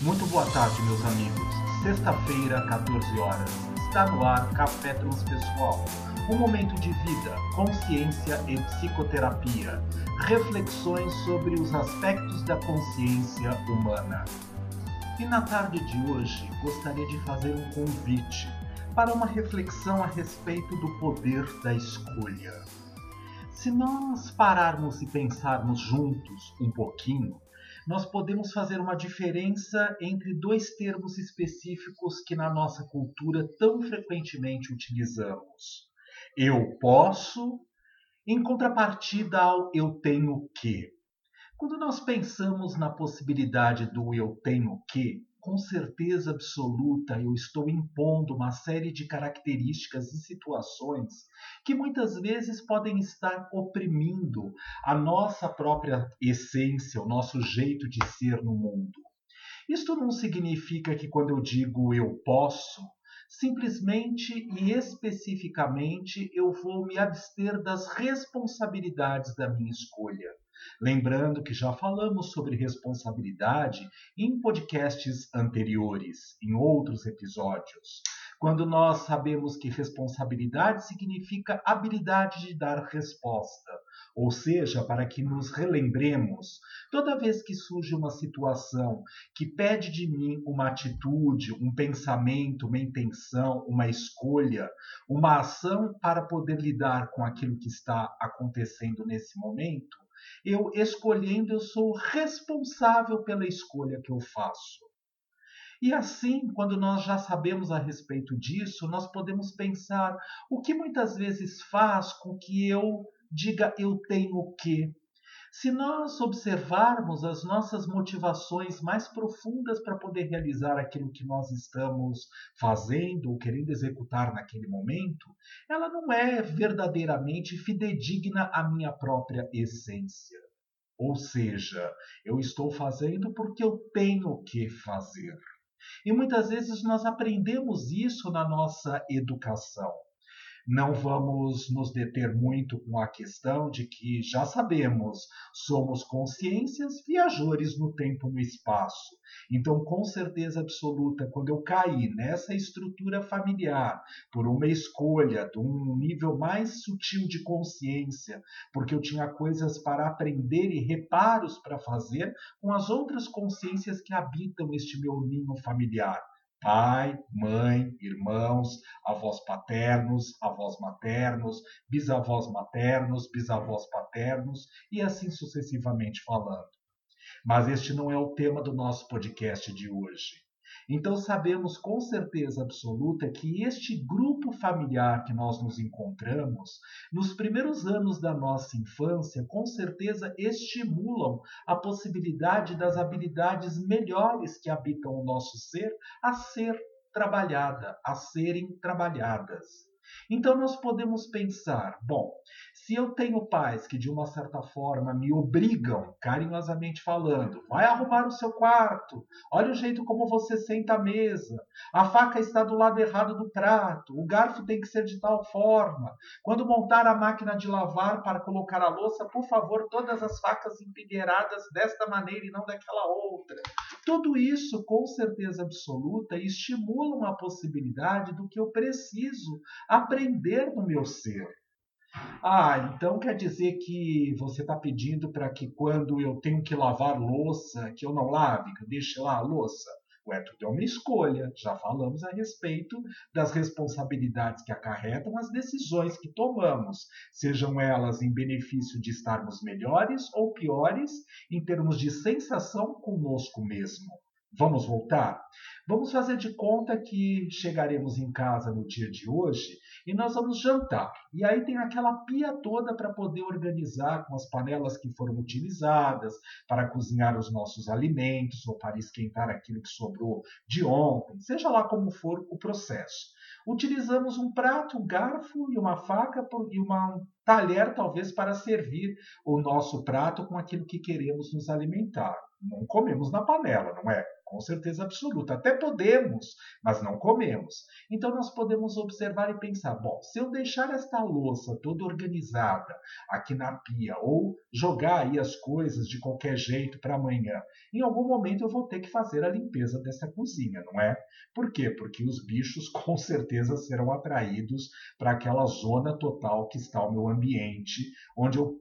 Muito boa tarde, meus amigos. Sexta-feira, 14 horas. Está no ar Café Transpessoal. Um momento de vida, consciência e psicoterapia. Reflexões sobre os aspectos da consciência humana. E na tarde de hoje, gostaria de fazer um convite para uma reflexão a respeito do poder da escolha. Se nós pararmos e pensarmos juntos um pouquinho, nós podemos fazer uma diferença entre dois termos específicos que na nossa cultura tão frequentemente utilizamos. Eu posso, em contrapartida ao eu tenho que. Quando nós pensamos na possibilidade do eu tenho que, com certeza absoluta eu estou impondo uma série de características e situações que muitas vezes podem estar oprimindo a nossa própria essência, o nosso jeito de ser no mundo. Isto não significa que quando eu digo eu posso, simplesmente e especificamente eu vou me abster das responsabilidades da minha escolha. Lembrando que já falamos sobre responsabilidade em podcasts anteriores, em outros episódios. Quando nós sabemos que responsabilidade significa habilidade de dar resposta, ou seja, para que nos relembremos, toda vez que surge uma situação que pede de mim uma atitude, um pensamento, uma intenção, uma escolha, uma ação para poder lidar com aquilo que está acontecendo nesse momento, eu escolhendo, eu sou responsável pela escolha que eu faço. E assim, quando nós já sabemos a respeito disso, nós podemos pensar o que muitas vezes faz com que eu diga eu tenho que, se nós observarmos as nossas motivações mais profundas para poder realizar aquilo que nós estamos fazendo ou querendo executar naquele momento, ela não é verdadeiramente fidedigna à minha própria essência. Ou seja, eu estou fazendo porque eu tenho que fazer. E muitas vezes nós aprendemos isso na nossa educação. Não vamos nos deter muito com a questão de que já sabemos, somos consciências viajores no tempo e no espaço. Então, com certeza absoluta, quando eu caí nessa estrutura familiar por uma escolha de um nível mais sutil de consciência, porque eu tinha coisas para aprender e reparos para fazer com as outras consciências que habitam este meu ninho familiar pai, mãe, irmãos, avós paternos, avós maternos, bisavós maternos, bisavós paternos e assim sucessivamente falando. Mas este não é o tema do nosso podcast de hoje. Então sabemos com certeza absoluta que este grupo familiar que nós nos encontramos, nos primeiros anos da nossa infância, com certeza estimulam a possibilidade das habilidades melhores que habitam o nosso ser a ser trabalhada, a serem trabalhadas. Então nós podemos pensar, bom, se eu tenho pais que de uma certa forma me obrigam, carinhosamente falando, vai arrumar o seu quarto, olha o jeito como você senta à mesa, a faca está do lado errado do prato, o garfo tem que ser de tal forma, quando montar a máquina de lavar para colocar a louça, por favor, todas as facas empilheiradas desta maneira e não daquela outra. Tudo isso, com certeza absoluta, estimula a possibilidade do que eu preciso aprender no meu ser. Ah, então quer dizer que você está pedindo para que quando eu tenho que lavar louça, que eu não lave, que eu deixe lá a louça? Ué, tudo é uma escolha. Já falamos a respeito das responsabilidades que acarretam as decisões que tomamos, sejam elas em benefício de estarmos melhores ou piores em termos de sensação conosco mesmo. Vamos voltar? Vamos fazer de conta que chegaremos em casa no dia de hoje e nós vamos jantar. E aí tem aquela pia toda para poder organizar com as panelas que foram utilizadas para cozinhar os nossos alimentos ou para esquentar aquilo que sobrou de ontem, seja lá como for o processo. Utilizamos um prato, um garfo e uma faca e uma, um talher, talvez, para servir o nosso prato com aquilo que queremos nos alimentar. Não comemos na panela, não é? Com certeza absoluta. Até podemos, mas não comemos. Então nós podemos observar e pensar: bom, se eu deixar esta louça toda organizada aqui na pia ou jogar aí as coisas de qualquer jeito para amanhã, em algum momento eu vou ter que fazer a limpeza dessa cozinha, não é? Por quê? Porque os bichos com certeza serão atraídos para aquela zona total que está o meu ambiente, onde eu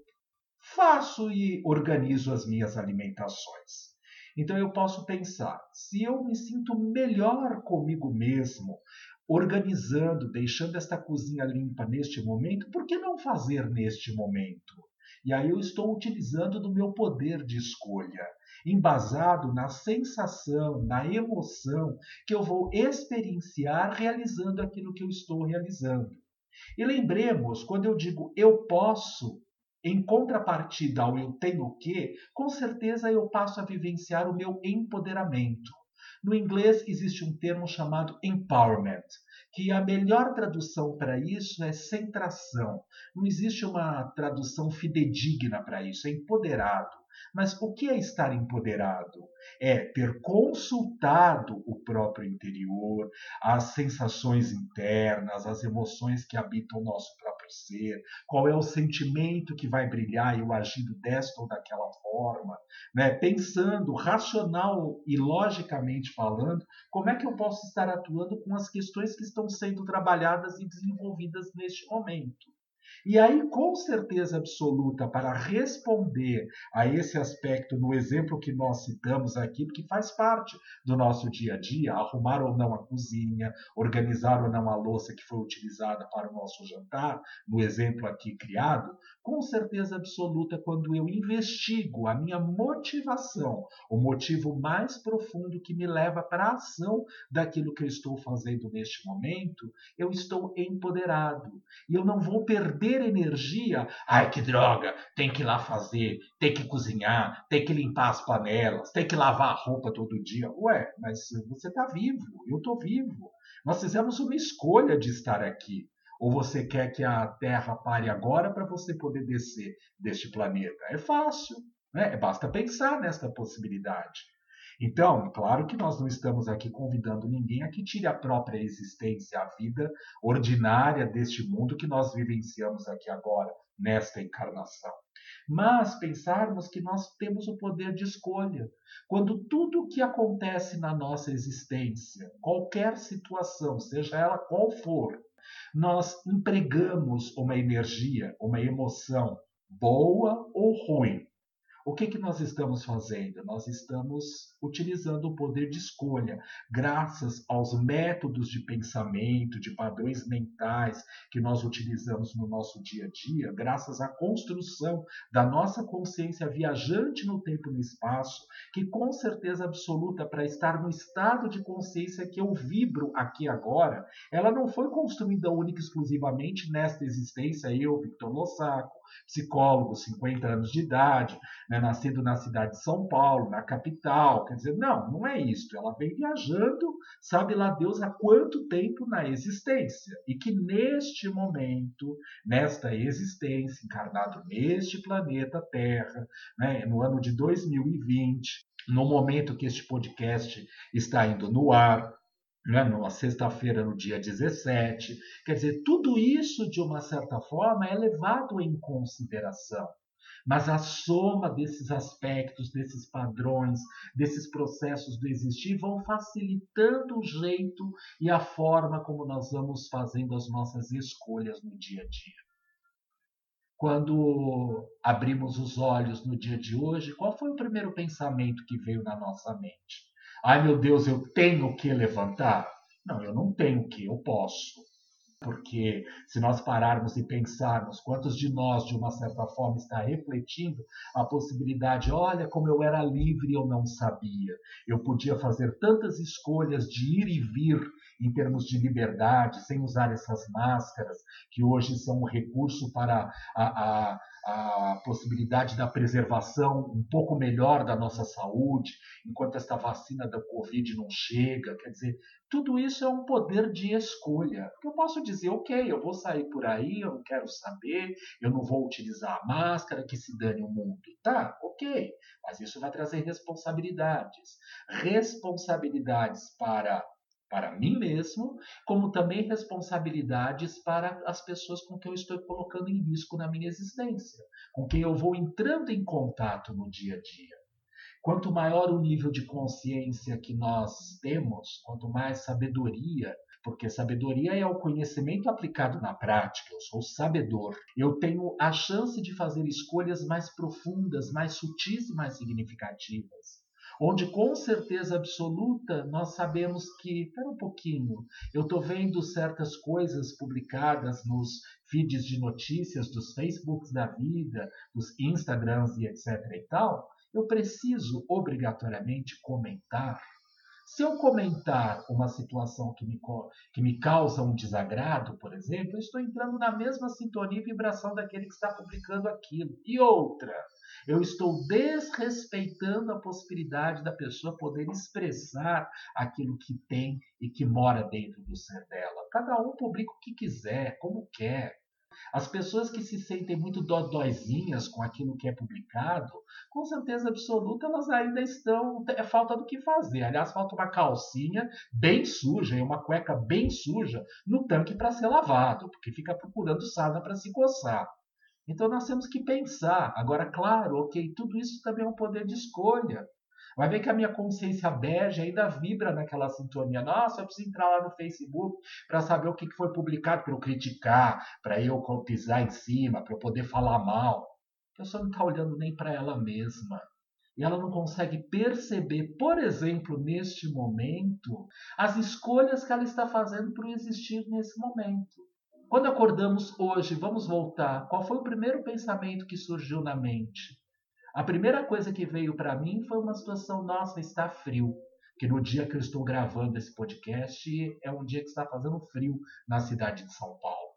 faço e organizo as minhas alimentações. Então eu posso pensar, se eu me sinto melhor comigo mesmo, organizando, deixando esta cozinha limpa neste momento, por que não fazer neste momento? E aí eu estou utilizando do meu poder de escolha, embasado na sensação, na emoção que eu vou experienciar realizando aquilo que eu estou realizando. E lembremos, quando eu digo eu posso, em contrapartida ao eu tenho que, com certeza eu passo a vivenciar o meu empoderamento. No inglês existe um termo chamado empowerment, que a melhor tradução para isso é centração. Não existe uma tradução fidedigna para isso, é empoderado. Mas o que é estar empoderado? É ter consultado o próprio interior, as sensações internas, as emoções que habitam o nosso ser, qual é o sentimento que vai brilhar eu agindo desta ou daquela forma, né? pensando racional e logicamente falando, como é que eu posso estar atuando com as questões que estão sendo trabalhadas e desenvolvidas neste momento. E aí, com certeza absoluta, para responder a esse aspecto no exemplo que nós citamos aqui, porque faz parte do nosso dia a dia, arrumar ou não a cozinha, organizar ou não a louça que foi utilizada para o nosso jantar, no exemplo aqui criado, com certeza absoluta, quando eu investigo a minha motivação, o motivo mais profundo que me leva para a ação daquilo que eu estou fazendo neste momento, eu estou empoderado. E eu não vou perder ter energia. Ai, que droga! Tem que ir lá fazer, tem que cozinhar, tem que limpar as panelas, tem que lavar a roupa todo dia. Ué, mas você está vivo, eu estou vivo. Nós fizemos uma escolha de estar aqui. Ou você quer que a Terra pare agora para você poder descer deste planeta? É fácil, né? Basta pensar nesta possibilidade. Então, claro que nós não estamos aqui convidando ninguém a que tire a própria existência, a vida ordinária deste mundo que nós vivenciamos aqui agora, nesta encarnação. Mas pensarmos que nós temos o poder de escolha. Quando tudo o que acontece na nossa existência, qualquer situação, seja ela qual for, nós empregamos uma energia, uma emoção, boa ou ruim, o que, que nós estamos fazendo? Nós estamos utilizando o poder de escolha, graças aos métodos de pensamento, de padrões mentais que nós utilizamos no nosso dia a dia, graças à construção da nossa consciência viajante no tempo e no espaço, que com certeza absoluta, para estar no estado de consciência que eu vibro aqui agora, ela não foi construída única e exclusivamente nesta existência, eu, Victor Lossaco, psicólogo, 50 anos de idade, né, nascido na cidade de São Paulo, na capital. Quer dizer, não, não é isso. Ela vem viajando, sabe lá Deus há quanto tempo na existência. E que neste momento, nesta existência, encarnado neste planeta Terra, né, no ano de 2020, no momento que este podcast está indo no ar, né, numa sexta-feira, no dia 17. Quer dizer, tudo isso, de uma certa forma, é levado em consideração. Mas a soma desses aspectos, desses padrões, desses processos do existir vão facilitando o jeito e a forma como nós vamos fazendo as nossas escolhas no dia a dia. Quando abrimos os olhos no dia de hoje, qual foi o primeiro pensamento que veio na nossa mente? Ai meu Deus, eu tenho que levantar? Não, eu não tenho que, eu posso. Porque se nós pararmos e pensarmos quantos de nós, de uma certa forma, está refletindo a possibilidade, olha como eu era livre e eu não sabia. Eu podia fazer tantas escolhas de ir e vir em termos de liberdade, sem usar essas máscaras, que hoje são um recurso para a, a a possibilidade da preservação um pouco melhor da nossa saúde, enquanto esta vacina da Covid não chega. Quer dizer, tudo isso é um poder de escolha. Eu posso dizer, ok, eu vou sair por aí, eu não quero saber, eu não vou utilizar a máscara, que se dane o mundo. Tá, ok, mas isso vai trazer responsabilidades. Responsabilidades para para mim mesmo, como também responsabilidades para as pessoas com quem eu estou colocando em risco na minha existência, com quem eu vou entrando em contato no dia a dia. Quanto maior o nível de consciência que nós temos, quanto mais sabedoria, porque sabedoria é o conhecimento aplicado na prática, eu sou sabedor. Eu tenho a chance de fazer escolhas mais profundas, mais sutis e mais significativas onde com certeza absoluta nós sabemos que, espera um pouquinho, eu estou vendo certas coisas publicadas nos feeds de notícias dos Facebooks da vida, dos Instagrams e etc e tal, eu preciso obrigatoriamente comentar. Se eu comentar uma situação que me, que me causa um desagrado, por exemplo, eu estou entrando na mesma sintonia e vibração daquele que está publicando aquilo. E outra, eu estou desrespeitando a possibilidade da pessoa poder expressar aquilo que tem e que mora dentro do ser dela. Cada um publica o que quiser, como quer. As pessoas que se sentem muito dodóizinhas com aquilo que é publicado, com certeza absoluta, elas ainda estão. É falta do que fazer. Aliás, falta uma calcinha bem suja e uma cueca bem suja no tanque para ser lavado, porque fica procurando sarna para se coçar. Então nós temos que pensar. Agora, claro, ok, tudo isso também é um poder de escolha. Vai ver que a minha consciência bege ainda vibra naquela sintonia. Nossa, eu preciso entrar lá no Facebook para saber o que foi publicado, para eu criticar, para eu pisar em cima, para eu poder falar mal. A pessoa não está olhando nem para ela mesma. E ela não consegue perceber, por exemplo, neste momento, as escolhas que ela está fazendo para existir nesse momento. Quando acordamos hoje, vamos voltar. Qual foi o primeiro pensamento que surgiu na mente? A primeira coisa que veio para mim foi uma situação: nossa, está frio. Que no dia que eu estou gravando esse podcast é um dia que está fazendo frio na cidade de São Paulo.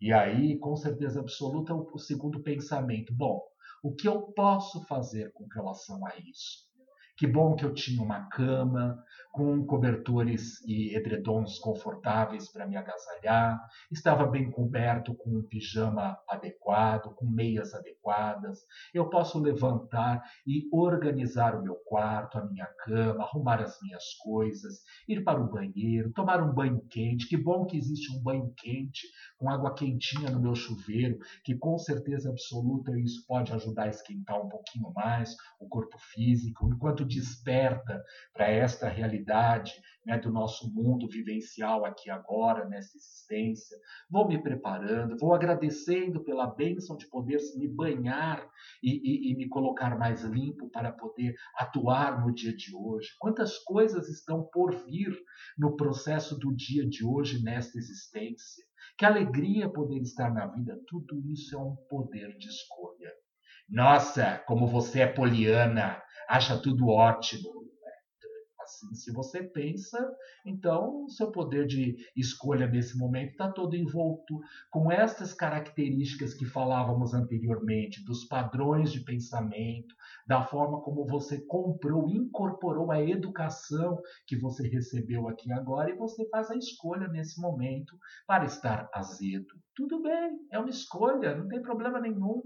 E aí, com certeza absoluta, o segundo pensamento: bom, o que eu posso fazer com relação a isso? Que bom que eu tinha uma cama, com cobertores e edredons confortáveis para me agasalhar, estava bem coberto com um pijama adequado, com meias adequadas. Eu posso levantar e organizar o meu quarto, a minha cama, arrumar as minhas coisas, ir para o banheiro, tomar um banho quente. Que bom que existe um banho quente com água quentinha no meu chuveiro, que com certeza absoluta isso pode ajudar a esquentar um pouquinho mais o corpo físico, enquanto desperta para esta realidade né, do nosso mundo vivencial aqui agora, nessa existência. Vou me preparando, vou agradecendo pela bênção de poder me banhar e, e, e me colocar mais limpo para poder atuar no dia de hoje. Quantas coisas estão por vir no processo do dia de hoje, nesta existência. Que alegria poder estar na vida, tudo isso é um poder de escolha. Nossa, como você é poliana, acha tudo ótimo assim. Se você pensa, então seu poder de escolha nesse momento está todo envolto com estas características que falávamos anteriormente, dos padrões de pensamento, da forma como você comprou, incorporou a educação que você recebeu aqui agora e você faz a escolha nesse momento para estar azedo. Tudo bem, é uma escolha, não tem problema nenhum.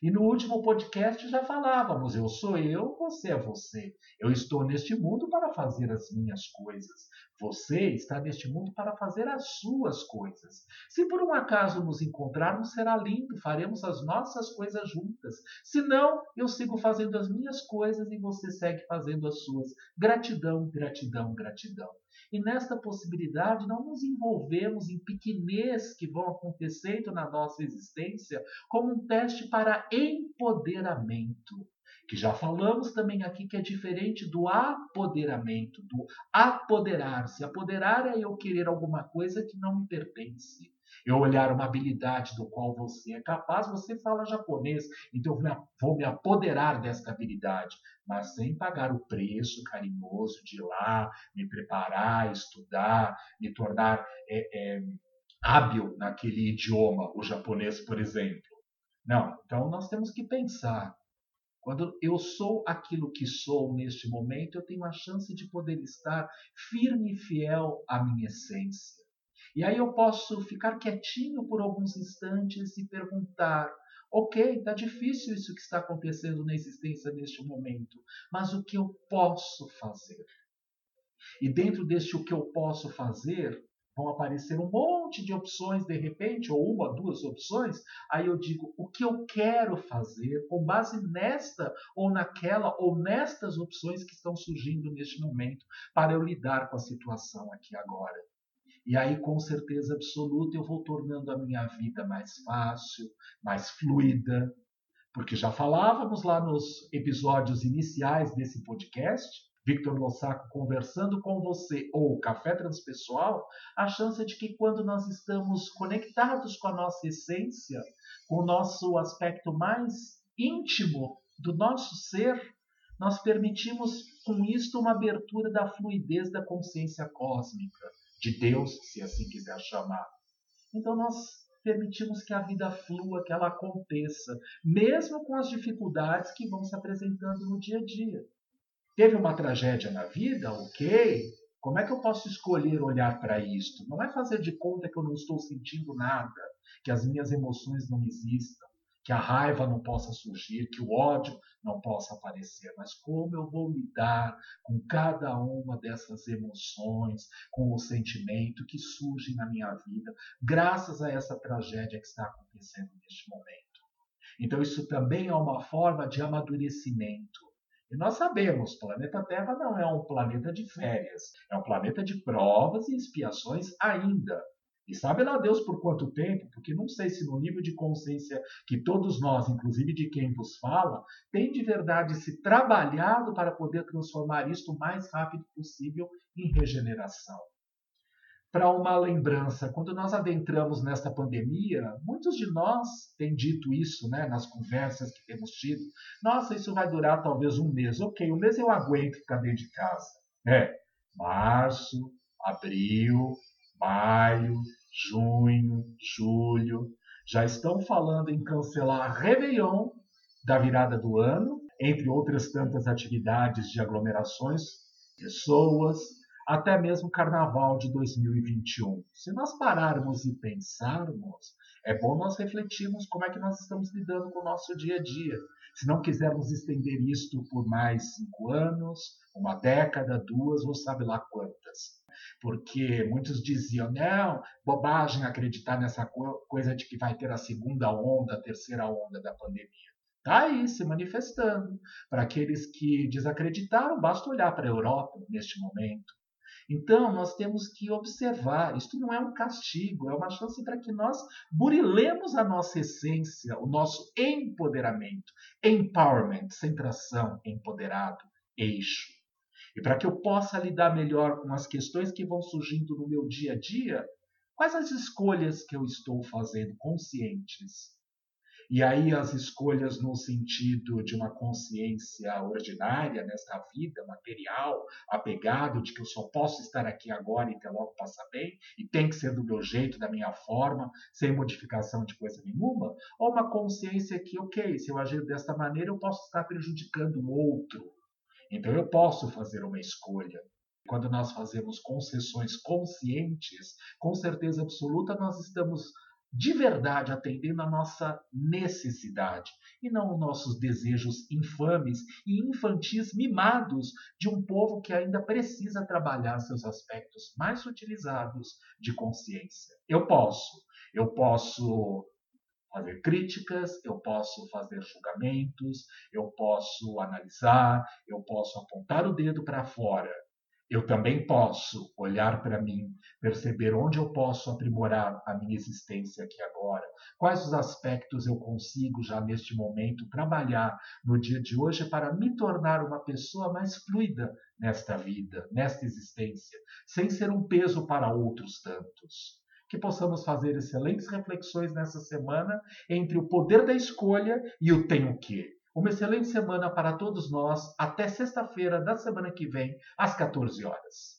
E no último podcast já falávamos: eu sou eu, você é você. Eu estou neste mundo para fazer as minhas coisas. Você está neste mundo para fazer as suas coisas. Se por um acaso nos encontrarmos, será lindo, faremos as nossas coisas juntas. Se não, eu sigo fazendo as minhas coisas e você segue fazendo as suas. Gratidão, gratidão, gratidão. E nesta possibilidade, não nos envolvemos em pequenez que vão acontecendo na nossa existência como um teste para empoderamento. Que já falamos também aqui que é diferente do apoderamento, do apoderar-se. Apoderar é eu querer alguma coisa que não me pertence eu olhar uma habilidade do qual você é capaz, você fala japonês, então eu vou me apoderar desta habilidade, mas sem pagar o preço carinhoso de ir lá, me preparar, estudar, me tornar é, é, hábil naquele idioma, o japonês, por exemplo. Não, então nós temos que pensar. Quando eu sou aquilo que sou neste momento, eu tenho a chance de poder estar firme e fiel à minha essência. E aí eu posso ficar quietinho por alguns instantes e perguntar: ok, está difícil isso que está acontecendo na existência neste momento, mas o que eu posso fazer? E dentro deste o que eu posso fazer, vão aparecer um monte de opções de repente, ou uma, duas opções. Aí eu digo o que eu quero fazer com base nesta ou naquela ou nestas opções que estão surgindo neste momento para eu lidar com a situação aqui agora. E aí, com certeza absoluta, eu vou tornando a minha vida mais fácil, mais fluida, porque já falávamos lá nos episódios iniciais desse podcast Victor Lossaco conversando com você ou Café Transpessoal, a chance de que quando nós estamos conectados com a nossa essência, com o nosso aspecto mais íntimo do nosso ser, nós permitimos com isto uma abertura da fluidez da consciência cósmica, de Deus, se assim quiser chamar. Então nós permitimos que a vida flua, que ela aconteça, mesmo com as dificuldades que vão se apresentando no dia a dia. Teve uma tragédia na vida? Ok. Como é que eu posso escolher olhar para isto? Não é fazer de conta que eu não estou sentindo nada, que as minhas emoções não existam, que a raiva não possa surgir, que o ódio não possa aparecer, mas como eu vou lidar com cada uma dessas emoções, com o sentimento que surge na minha vida, graças a essa tragédia que está acontecendo neste momento. Então, isso também é uma forma de amadurecimento e nós sabemos, o planeta Terra não é um planeta de férias, é um planeta de provas e expiações ainda. E sabe lá Deus por quanto tempo, porque não sei se no nível de consciência que todos nós, inclusive de quem vos fala, tem de verdade se trabalhado para poder transformar isto o mais rápido possível em regeneração para uma lembrança. Quando nós adentramos nesta pandemia, muitos de nós têm dito isso né, nas conversas que temos tido. Nossa, isso vai durar talvez um mês. Ok, um mês eu aguento ficar dentro de casa. É, março, abril, maio, junho, julho. Já estão falando em cancelar a Réveillon da virada do ano, entre outras tantas atividades de aglomerações, pessoas, até mesmo Carnaval de 2021. Se nós pararmos e pensarmos, é bom nós refletirmos como é que nós estamos lidando com o nosso dia a dia. Se não quisermos estender isto por mais cinco anos, uma década, duas, ou sabe lá quantas. Porque muitos diziam, não, bobagem acreditar nessa coisa de que vai ter a segunda onda, a terceira onda da pandemia. Está aí se manifestando. Para aqueles que desacreditaram, basta olhar para a Europa neste momento. Então, nós temos que observar, isto não é um castigo, é uma chance para que nós burilemos a nossa essência, o nosso empoderamento, empowerment, centração, empoderado, eixo. E para que eu possa lidar melhor com as questões que vão surgindo no meu dia a dia, quais as escolhas que eu estou fazendo conscientes? E aí as escolhas no sentido de uma consciência ordinária nesta vida material, apegado de que eu só posso estar aqui agora e até logo passar bem, e tem que ser do meu jeito, da minha forma, sem modificação de coisa nenhuma, ou uma consciência que, ok, se eu agir desta maneira, eu posso estar prejudicando o outro. Então eu posso fazer uma escolha. Quando nós fazemos concessões conscientes, com certeza absoluta nós estamos de verdade atendendo a nossa necessidade e não os nossos desejos infames e infantis mimados de um povo que ainda precisa trabalhar seus aspectos mais utilizados de consciência. Eu posso, eu posso fazer críticas, eu posso fazer julgamentos, eu posso analisar, eu posso apontar o dedo para fora, eu também posso olhar para mim, perceber onde eu posso aprimorar a minha existência aqui agora, quais os aspectos eu consigo já neste momento trabalhar no dia de hoje para me tornar uma pessoa mais fluida nesta vida, nesta existência, sem ser um peso para outros tantos. Que possamos fazer excelentes reflexões nessa semana entre o poder da escolha e o tenho que. Uma excelente semana para todos nós. Até sexta-feira da semana que vem, às 14 horas.